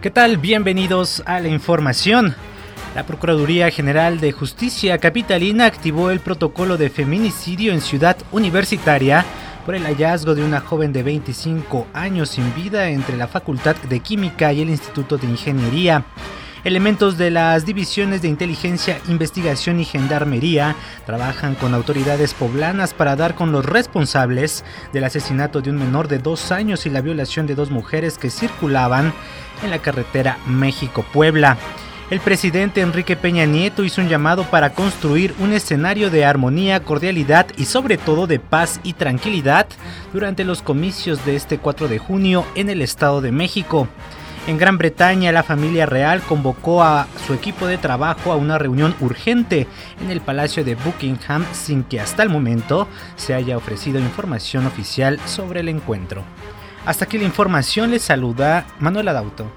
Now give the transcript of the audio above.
¿Qué tal? Bienvenidos a la información. La Procuraduría General de Justicia Capitalina activó el protocolo de feminicidio en Ciudad Universitaria por el hallazgo de una joven de 25 años sin vida entre la Facultad de Química y el Instituto de Ingeniería. Elementos de las divisiones de inteligencia, investigación y gendarmería trabajan con autoridades poblanas para dar con los responsables del asesinato de un menor de dos años y la violación de dos mujeres que circulaban en la carretera México-Puebla. El presidente Enrique Peña Nieto hizo un llamado para construir un escenario de armonía, cordialidad y sobre todo de paz y tranquilidad durante los comicios de este 4 de junio en el Estado de México. En Gran Bretaña, la familia real convocó a su equipo de trabajo a una reunión urgente en el Palacio de Buckingham sin que hasta el momento se haya ofrecido información oficial sobre el encuentro. Hasta aquí la información, les saluda Manuel Adauto.